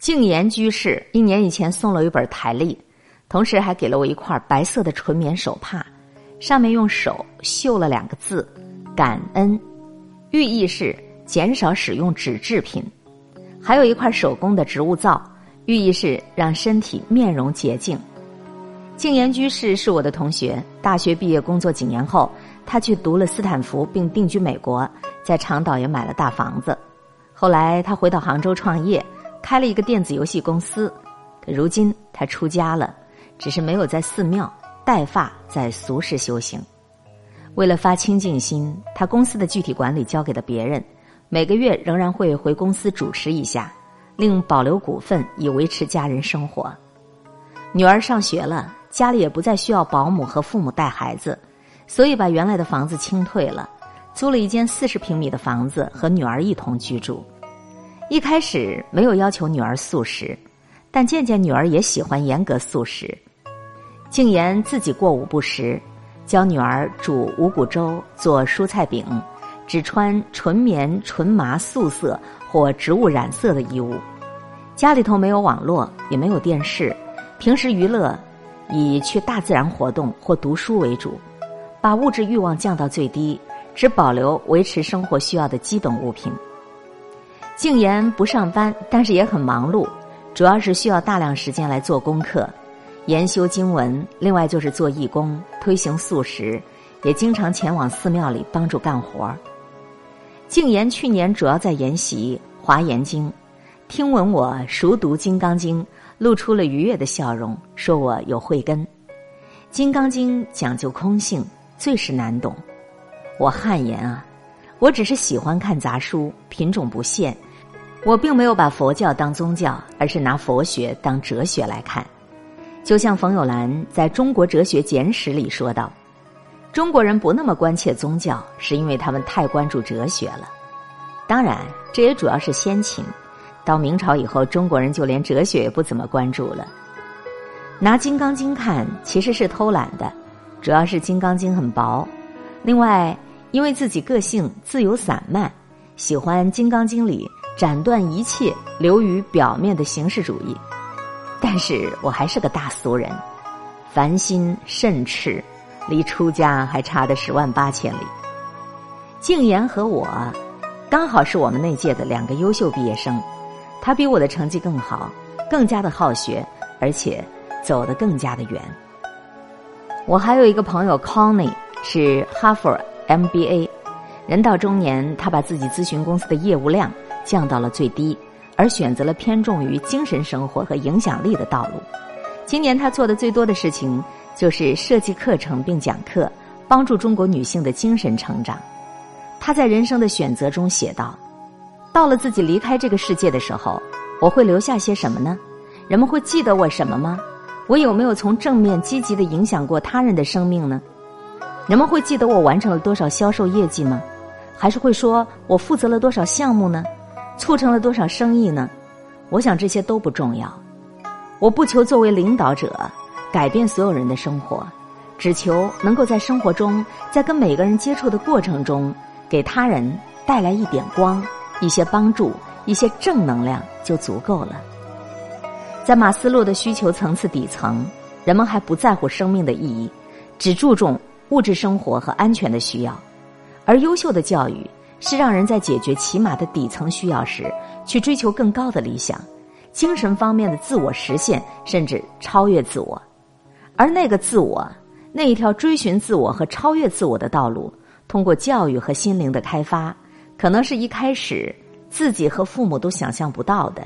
静言居士一年以前送了一本台历，同时还给了我一块白色的纯棉手帕，上面用手绣了两个字“感恩”，寓意是减少使用纸制品；还有一块手工的植物皂，寓意是让身体面容洁净。静言居士是我的同学，大学毕业工作几年后，他去读了斯坦福，并定居美国，在长岛也买了大房子。后来他回到杭州创业。开了一个电子游戏公司，可如今他出家了，只是没有在寺庙带发，在俗世修行。为了发清净心，他公司的具体管理交给了别人，每个月仍然会回公司主持一下，另保留股份以维持家人生活。女儿上学了，家里也不再需要保姆和父母带孩子，所以把原来的房子清退了，租了一间四十平米的房子和女儿一同居住。一开始没有要求女儿素食，但渐渐女儿也喜欢严格素食。静言自己过午不食，教女儿煮五谷粥、做蔬菜饼，只穿纯棉、纯麻素色或植物染色的衣物。家里头没有网络，也没有电视，平时娱乐以去大自然活动或读书为主，把物质欲望降到最低，只保留维持生活需要的基本物品。静言不上班，但是也很忙碌，主要是需要大量时间来做功课、研修经文，另外就是做义工、推行素食，也经常前往寺庙里帮助干活。静言去年主要在研习《华严经》，听闻我熟读《金刚经》，露出了愉悦的笑容，说我有慧根。《金刚经》讲究空性，最是难懂。我汗颜啊，我只是喜欢看杂书，品种不限。我并没有把佛教当宗教，而是拿佛学当哲学来看。就像冯友兰在中国哲学简史里说道：“中国人不那么关切宗教，是因为他们太关注哲学了。当然，这也主要是先秦。到明朝以后，中国人就连哲学也不怎么关注了。拿《金刚经》看，其实是偷懒的，主要是《金刚经》很薄。另外，因为自己个性自由散漫，喜欢《金刚经》里。”斩断一切流于表面的形式主义，但是我还是个大俗人，凡心甚赤，离出家还差的十万八千里。静言和我，刚好是我们那届的两个优秀毕业生，他比我的成绩更好，更加的好学，而且走得更加的远。我还有一个朋友 Connie 是哈佛 MBA，人到中年，他把自己咨询公司的业务量。降到了最低，而选择了偏重于精神生活和影响力的道路。今年他做的最多的事情就是设计课程并讲课，帮助中国女性的精神成长。他在人生的选择中写道：“到了自己离开这个世界的时候，我会留下些什么呢？人们会记得我什么吗？我有没有从正面积极的影响过他人的生命呢？人们会记得我完成了多少销售业绩吗？还是会说我负责了多少项目呢？”促成了多少生意呢？我想这些都不重要。我不求作为领导者改变所有人的生活，只求能够在生活中，在跟每个人接触的过程中，给他人带来一点光、一些帮助、一些正能量就足够了。在马斯洛的需求层次底层，人们还不在乎生命的意义，只注重物质生活和安全的需要，而优秀的教育。是让人在解决起码的底层需要时，去追求更高的理想，精神方面的自我实现，甚至超越自我。而那个自我，那一条追寻自我和超越自我的道路，通过教育和心灵的开发，可能是一开始自己和父母都想象不到的。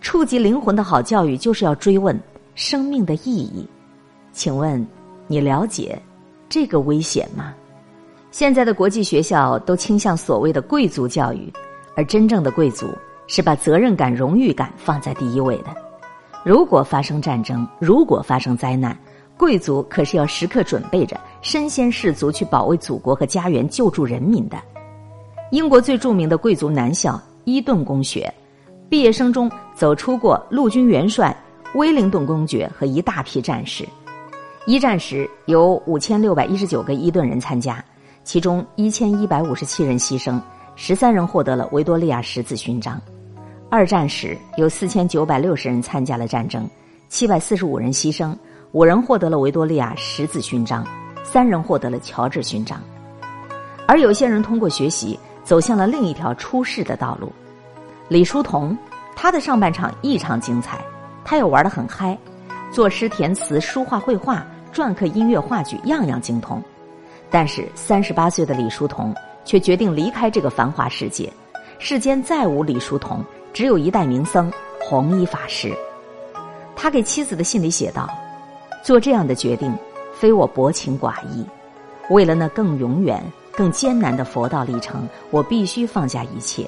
触及灵魂的好教育，就是要追问生命的意义。请问，你了解这个危险吗？现在的国际学校都倾向所谓的贵族教育，而真正的贵族是把责任感、荣誉感放在第一位的。如果发生战争，如果发生灾难，贵族可是要时刻准备着身先士卒去保卫祖国和家园、救助人民的。英国最著名的贵族男校伊顿公学，毕业生中走出过陆军元帅威灵顿公爵和一大批战士。一战时有五千六百一十九个伊顿人参加。其中一千一百五十七人牺牲，十三人获得了维多利亚十字勋章。二战时有四千九百六十人参加了战争，七百四十五人牺牲，五人获得了维多利亚十字勋章，三人获得了乔治勋章。而有些人通过学习走向了另一条出世的道路。李叔同，他的上半场异常精彩，他又玩得很嗨，作诗填词、书画绘画、篆刻、音乐、话剧，样样精通。但是三十八岁的李叔同却决定离开这个繁华世界，世间再无李叔同，只有一代名僧弘一法师。他给妻子的信里写道：“做这样的决定，非我薄情寡义，为了那更永远。”更艰难的佛道历程，我必须放下一切。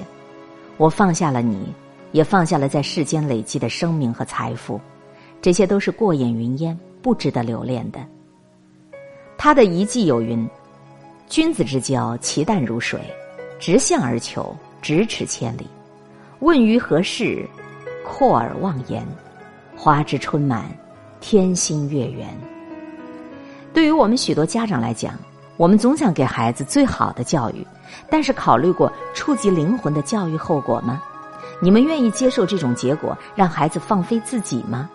我放下了你，也放下了在世间累积的生命和财富，这些都是过眼云烟，不值得留恋的。他的遗迹有云：“君子之交，其淡如水；直向而求，咫尺千里。问于何事，阔而忘言。花枝春满，天心月圆。”对于我们许多家长来讲。我们总想给孩子最好的教育，但是考虑过触及灵魂的教育后果吗？你们愿意接受这种结果，让孩子放飞自己吗？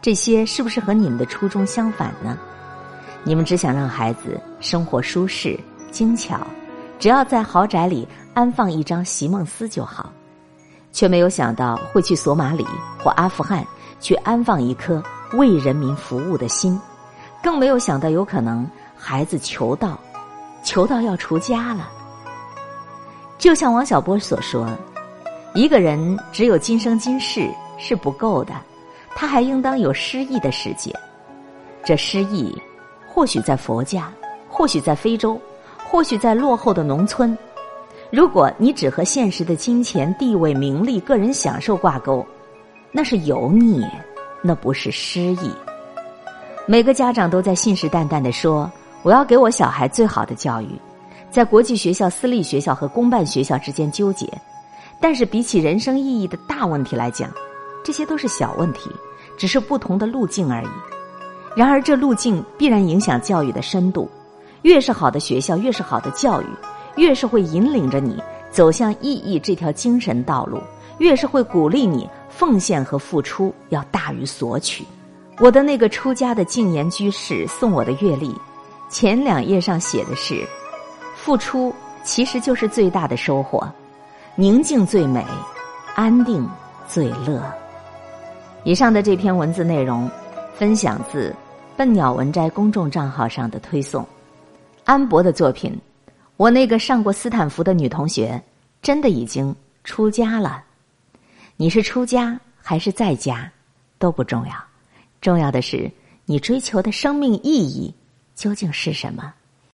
这些是不是和你们的初衷相反呢？你们只想让孩子生活舒适、精巧，只要在豪宅里安放一张席梦思就好，却没有想到会去索马里或阿富汗去安放一颗为人民服务的心，更没有想到有可能。孩子求道，求道要出家了。就像王小波所说：“一个人只有今生今世是不够的，他还应当有诗意的世界。这诗意，或许在佛家，或许在非洲，或许在落后的农村。如果你只和现实的金钱、地位、名利、个人享受挂钩，那是油腻，那不是诗意。每个家长都在信誓旦旦的说。”我要给我小孩最好的教育，在国际学校、私立学校和公办学校之间纠结，但是比起人生意义的大问题来讲，这些都是小问题，只是不同的路径而已。然而，这路径必然影响教育的深度。越是好的学校，越是好的教育，越是会引领着你走向意义这条精神道路，越是会鼓励你奉献和付出要大于索取。我的那个出家的净言居士送我的月历。前两页上写的是：“付出其实就是最大的收获，宁静最美，安定最乐。”以上的这篇文字内容分享自笨鸟文摘公众账号上的推送。安博的作品，我那个上过斯坦福的女同学真的已经出家了。你是出家还是在家都不重要，重要的是你追求的生命意义。究竟是什么？